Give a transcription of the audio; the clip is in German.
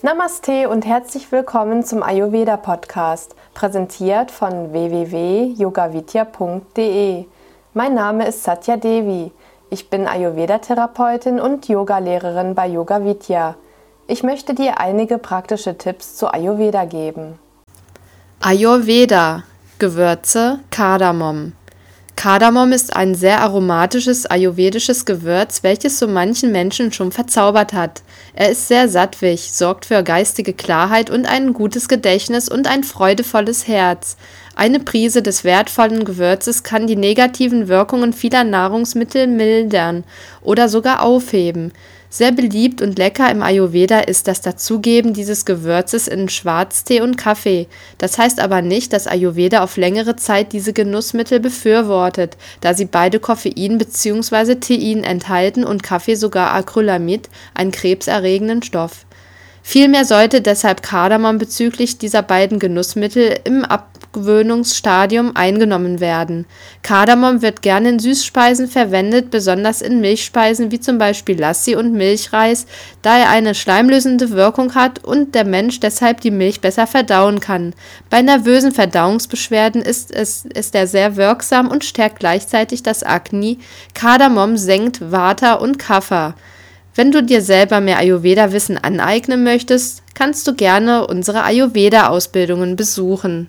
Namaste und herzlich willkommen zum Ayurveda Podcast, präsentiert von www.yogavidya.de. Mein Name ist Satya Devi. Ich bin Ayurveda-Therapeutin und Yogalehrerin bei Yoga Vidya. Ich möchte dir einige praktische Tipps zu Ayurveda geben. Ayurveda Gewürze Kardamom Kardamom ist ein sehr aromatisches ayurvedisches Gewürz, welches so manchen Menschen schon verzaubert hat. Er ist sehr sattwig, sorgt für geistige Klarheit und ein gutes Gedächtnis und ein freudevolles Herz. Eine Prise des wertvollen Gewürzes kann die negativen Wirkungen vieler Nahrungsmittel mildern oder sogar aufheben. Sehr beliebt und lecker im Ayurveda ist das Dazugeben dieses Gewürzes in Schwarztee und Kaffee. Das heißt aber nicht, dass Ayurveda auf längere Zeit diese Genussmittel befürwortet, da sie beide Koffein bzw. Tein enthalten und Kaffee sogar Acrylamid, einen krebserregenden Stoff. Vielmehr sollte deshalb Kardamom bezüglich dieser beiden Genussmittel im Abgewöhnungsstadium eingenommen werden. Kardamom wird gerne in Süßspeisen verwendet, besonders in Milchspeisen wie zum Beispiel Lassi und Milchreis, da er eine schleimlösende Wirkung hat und der Mensch deshalb die Milch besser verdauen kann. Bei nervösen Verdauungsbeschwerden ist, es, ist er sehr wirksam und stärkt gleichzeitig das Akne. Kardamom senkt Vata und Kapha. Wenn du dir selber mehr Ayurveda-Wissen aneignen möchtest, kannst du gerne unsere Ayurveda-Ausbildungen besuchen.